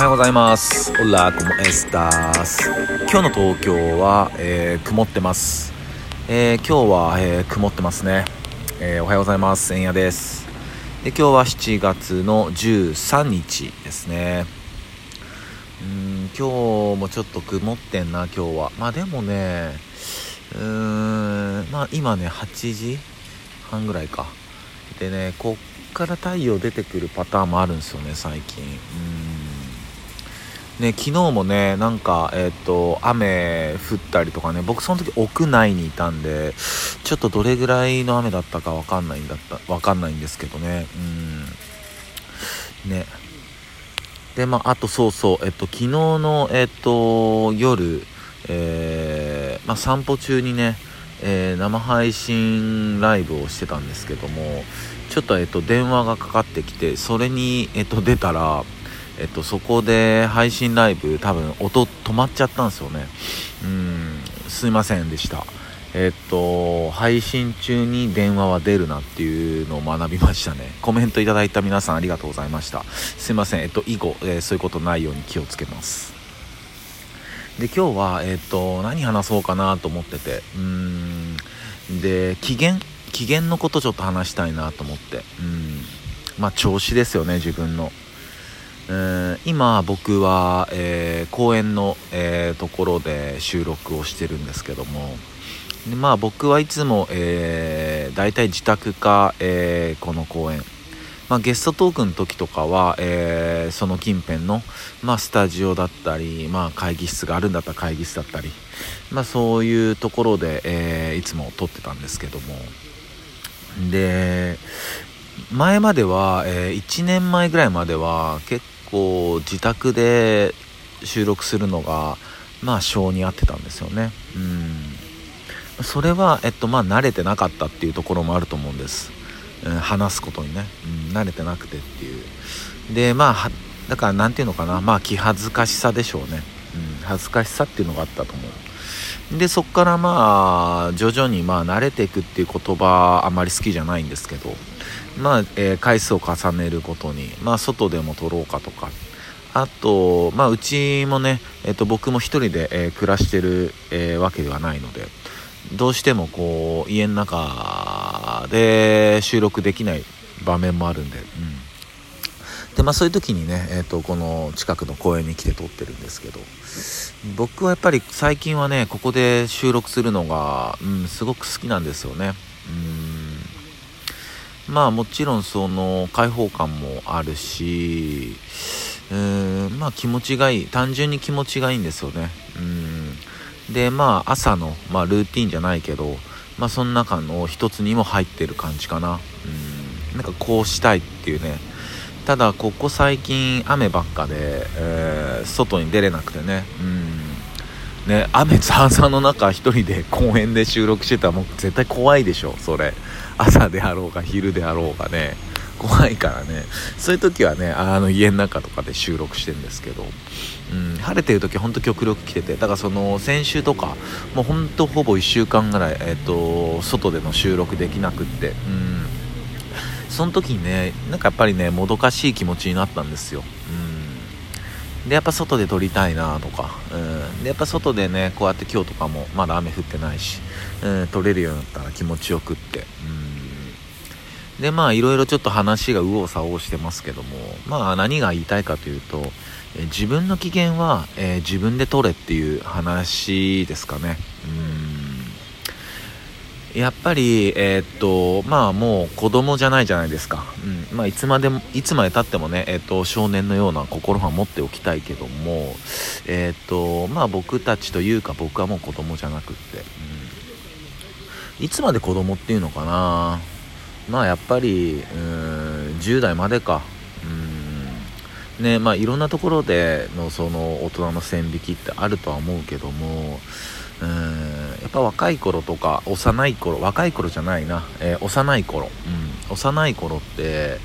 はようございます。オラコモエスタス。今日の東京は、えー曇ってます。えー今日は、えー曇ってますね、えーおはようございます。円谷です。で今日は7月の13日ですね。うん今日もちょっと曇ってんな今日は。まあでもね、うーんまあ今ね8時半ぐらいか。でねこっから太陽出てくるパターンもあるんですよね最近うんね昨日もねなんかえっ、と雨降ったりとかね僕その時屋内にいたんでちょっとどれぐらいの雨だったかわかんないんだったわかんないんですけどねうん。ね。でまああとそうそうえっと昨日のえっと夜えーまあ、散歩中にねえー生配信ライブをしてたんですけどもちょっと,、えっと電話がかかってきてそれに、えっと出たら、えっとそこで配信ライブ多分音止まっちゃったんですよね。うんすいませんでした。えっと配信中に電話は出るなっていうのを学びましたね。コメントいただいた皆さんありがとうございました。すいません。えっと以後、えーそういうことないように気をつけます。で今日は、えっと何話そうかなと思ってて。うんで機嫌機嫌のことちょっと話したいなと思って。うんまあ調子ですよね自分の。うん今僕は、えー公園の、えーところで収録をしてるんですけども。でまあ僕はいつも、えー、大体自宅か、えーこの公園。まあ、ゲストトークの時とかは、えーその近辺の、まあ、スタジオだったり、まあ、会議室があるんだったら会議室だったり、まあ、そういうところで、えいつも撮ってたんですけども。で前までは、え1年前ぐらいまでは結構自宅で収録するのがまあ性に合ってたんですよね。うん。それは、えっとまあ、慣れてなかったっていうところもあると思うんです、うん話すことにね、うん、慣れてなくてっていう。でまあだからなんていうのかな。まあ気恥ずかしさでしょうね、うん、恥ずかしさっていうのがあったと思う。でそっからまあ徐々にまあ慣れていくっていう言葉あまり好きじゃないんですけど。まあ、えー回数を重ねるごとにまあ外でも撮ろうかとか。あとまあうちもね、えっと僕も一人で、えー暮らしてる、えーわけではないのでどうしてもこう家の中で収録できない場面もあるんで、うん、でまあそういう時にね、えー、とこの近くの公園に来て撮ってるんですけど僕はやっぱり最近はねここで収録するのが、うん、すごく好きなんですよね。うん。まあもちろんその開放感もあるしうーんまあ気持ちがいい単純に気持ちがいいんですよね。うん。でまあ朝の、まあ、ルーティンじゃないけどまあその中の一つにも入ってる感じかな。うん。なんかこうしたいっていうね。ただここ最近雨ばっかで、え外に出れなくてね。うん。ね雨ざーざーの中一人で公園で収録してたらもう絶対怖いでしょそれ。朝であろうが昼であろうがね。怖いからね。そういう時はねあの家の中とかで収録してるんですけど、うん、晴れてる時ほんと極力来てて。だからその先週とかもうほんとほぼ1週間ぐらい、えっと外での収録できなくって。うん。その時にねなんかやっぱりねもどかしい気持ちになったんですよ。うん。でやっぱ外で撮りたいなとか、うん、でやっぱ外でねこうやって今日とかもまだ雨降ってないし、うん、撮れるようになったら気持ちよくってうん。でまあいろいろちょっと話が右往左往してますけどもまあ何が言いたいかというと、えー自分の機嫌は、えー自分で取れっていう話ですかね。うん。やっぱりえーっとまあもう子供じゃないじゃないですか、うん。まあ、いつまでもいつまでたってもね、えーっと少年のような心は持っておきたいけどもえーっとまあ僕たちというか僕はもう子供じゃなくって、うん、いつまで子供っていうのかな。まあやっぱりうん10代までか。ねまあいろんなところでのその大人の線引きってあるとは思うけどもうんやっぱ若い頃とか幼い頃若い頃じゃないな、えー幼い頃、うん、幼い頃って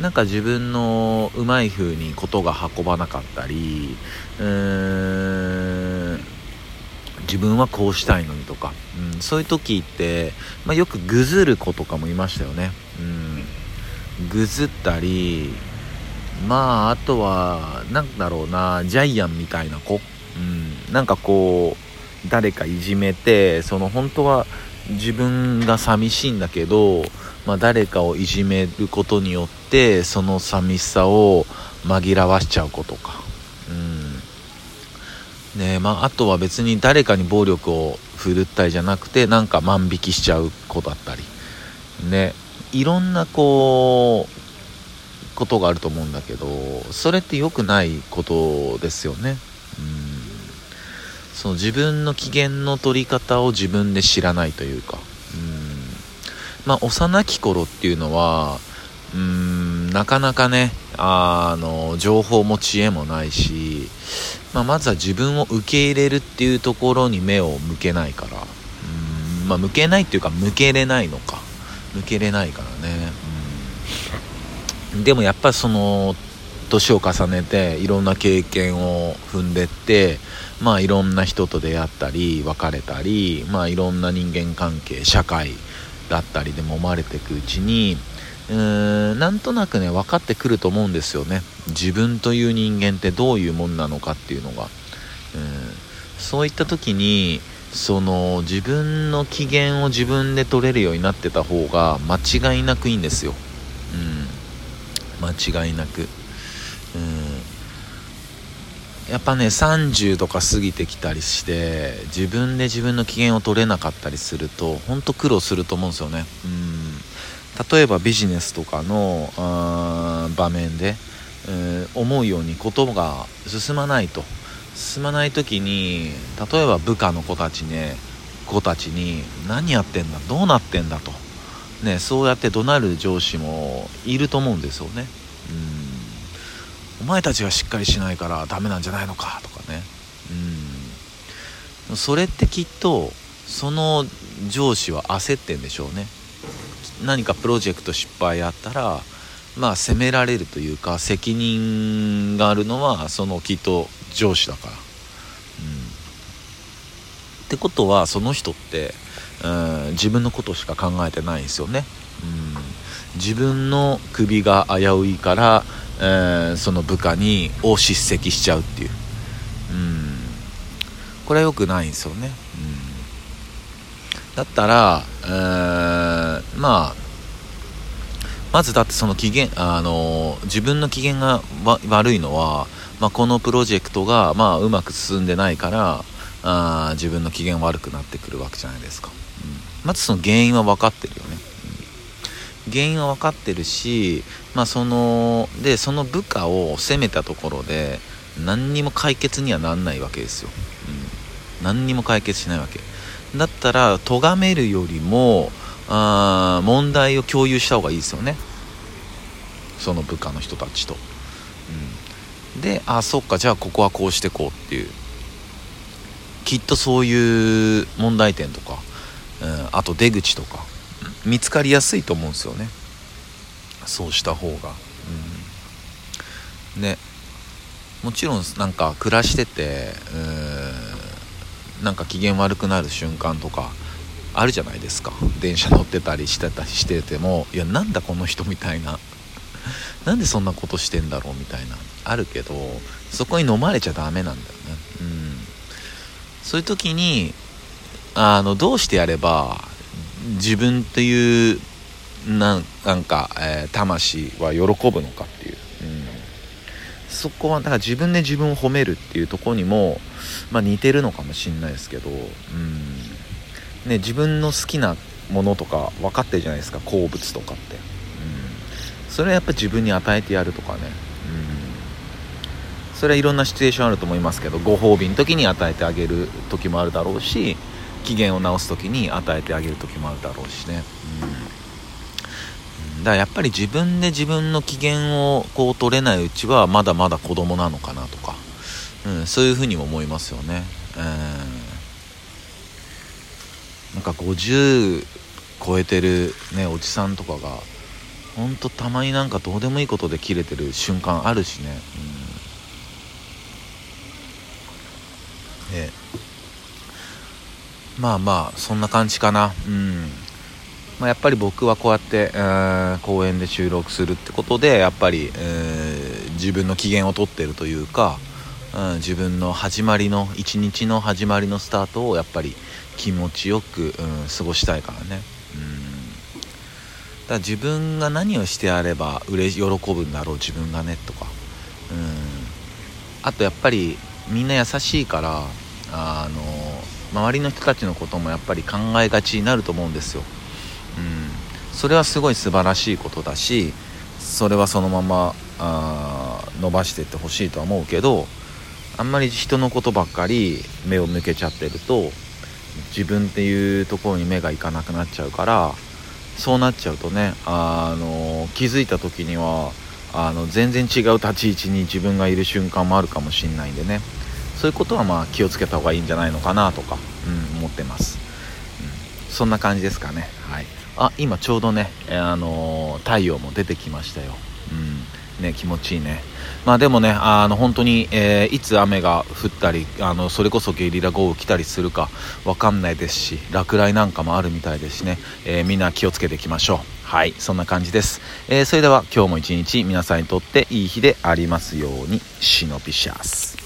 なんか自分のうまい風にことが運ばなかったりうーん自分はこうしたいのにとか、うん、そういう時って、まあ、よくぐずる子とかもいましたよね、うん、ぐずったりまああとはなんだろうなジャイアンみたいな子、うん、なんかこう誰かいじめてその本当は自分が寂しいんだけど、まあ、誰かをいじめることによってその寂しさを紛らわしちゃう子とか、うん。ねまあ、あとは別に誰かに暴力を振るったりじゃなくてなんか万引きしちゃう子だったり。ね。いろんなこうことがあると思うんだけどそれって良くないことですよね。うんその自分の機嫌の取り方を自分で知らないというか、うん、まあ、幼き頃っていうのは、うん、なかなかね、あの、情報も知恵もないし、まあ、まずは自分を受け入れるっていうところに目を向けないから、うん、まあ、向けないっていうか、向けれないのか。向けれないからね。でもやっぱりその、年を重ねていろんな経験を踏んでってまあいろんな人と出会ったり別れたりまあいろんな人間関係社会だったりでも思われていくうちにうーんなんとなくね分かってくると思うんですよね。自分という人間ってどういうもんなのかっていうのが。うんそういった時にその自分の機嫌を自分で取れるようになってた方が間違いなくいいんですよ。間違いなく。うん。やっぱね30とか過ぎてきたりして自分で自分の機嫌を取れなかったりするとほんと苦労すると思うんですよね。うん。例えばビジネスとかの場面で、え、思うようにことが進まないと。進まない時に例えば部下の子たちね子たちに何やってんだどうなってんだと。ねそうやって怒鳴る上司もいると思うんですよね。うん。お前たちがしっかりしないからダメなんじゃないのかとかね。うん。それってきっとその上司は焦ってんでしょうね。何かプロジェクト失敗あったらまあ責められるというか責任があるのはそのきっと上司だから、うん、ってことはその人って、うん、自分のことしか考えてないんですよね、うん、自分の首が危ういからえー、その部下にを叱責しちゃうっていう、うん、これは良くないんですよね、うん、だったら、えー、まあまずだってその機嫌あの自分の機嫌が悪いのは、まあ、このプロジェクトが、まあ、うまく進んでないからあ自分の機嫌悪くなってくるわけじゃないですか、まずその原因は分かってるよね。原因は分かってるし、まあ、そのでその部下を責めたところで何にも解決にはなんないわけですよ、うん、何にも解決しないわけ。だったら咎めるよりもあ問題を共有した方がいいですよね。その部下の人たちと、うん、であそっかじゃあここはこうしてこうっていう。きっとそういう問題点とか、うん、あと出口とか。見つかりやすいと思うんですよね。そうした方が。うん。ね。もちろんなんか暮らしててなんか機嫌悪くなる瞬間とかあるじゃないですか。電車乗ってたりしてたりしててもいやなんだこの人みたいな。なんでそんなことしてんだろうみたいな。あるけどそこに飲まれちゃダメなんだよね。うん。そういう時にあのどうしてやれば自分っていうなんか、えー、魂は喜ぶのかっていう、うん、そこはだから自分で自分を褒めるっていうとこにも、まあ、似てるのかもしんないですけど、うん。ね、自分の好きなものとか分かってるじゃないですか好物とかって、うん、それはやっぱ自分に与えてやるとかね、うん、それはいろんなシチュエーションあると思いますけどご褒美の時に与えてあげる時もあるだろうし機嫌を直す時に与えてあげる時もあるだろうしね、うん、だからやっぱり自分で自分の機嫌をこう取れないうちはまだまだ子供なのかなとか、うん、そういうふうにも思いますよね、えー、なんか50超えてるねおじさんとかがほんとたまになんかどうでもいいことで切れてる瞬間あるしね、うん、えまあまあそんな感じかな。うん、まあ、やっぱり僕はこうやって、えー、公園で収録するってことでやっぱり、えー、自分の機嫌をとってるというか、うん、自分の始まりの一日の始まりのスタートをやっぱり気持ちよく、うん、過ごしたいからね、うん、だ自分が何をしてやればうれ喜ぶんだろう自分がねとか、うん、あとやっぱりみんな優しいからあの周りの人たちのこともやっぱり考えがちになると思うんですよ、うん、それはすごい素晴らしいことだしそれはそのままあ伸ばしていってほしいとは思うけどあんまり人のことばっかり目を向けちゃってると自分っていうところに目がいかなくなっちゃうからそうなっちゃうとねあの気づいた時にはあの全然違う立ち位置に自分がいる瞬間もあるかもしんないんでね。そういうことはまあ気をつけた方がいいんじゃないのかなとか、うん、思ってます、うん、そんな感じですかねはいあ今ちょうどね、あのー、太陽も出てきましたようんね気持ちいいねまあでもね、あの本当に、えー、いつ雨が降ったり、あのそれこそゲリラ豪雨来たりするかわかんないですし、落雷なんかもあるみたいですしね、えー、みんな気をつけていきましょう。はい、そんな感じです。えー、それでは今日も一日皆さんにとっていい日でありますように、シノピシャス。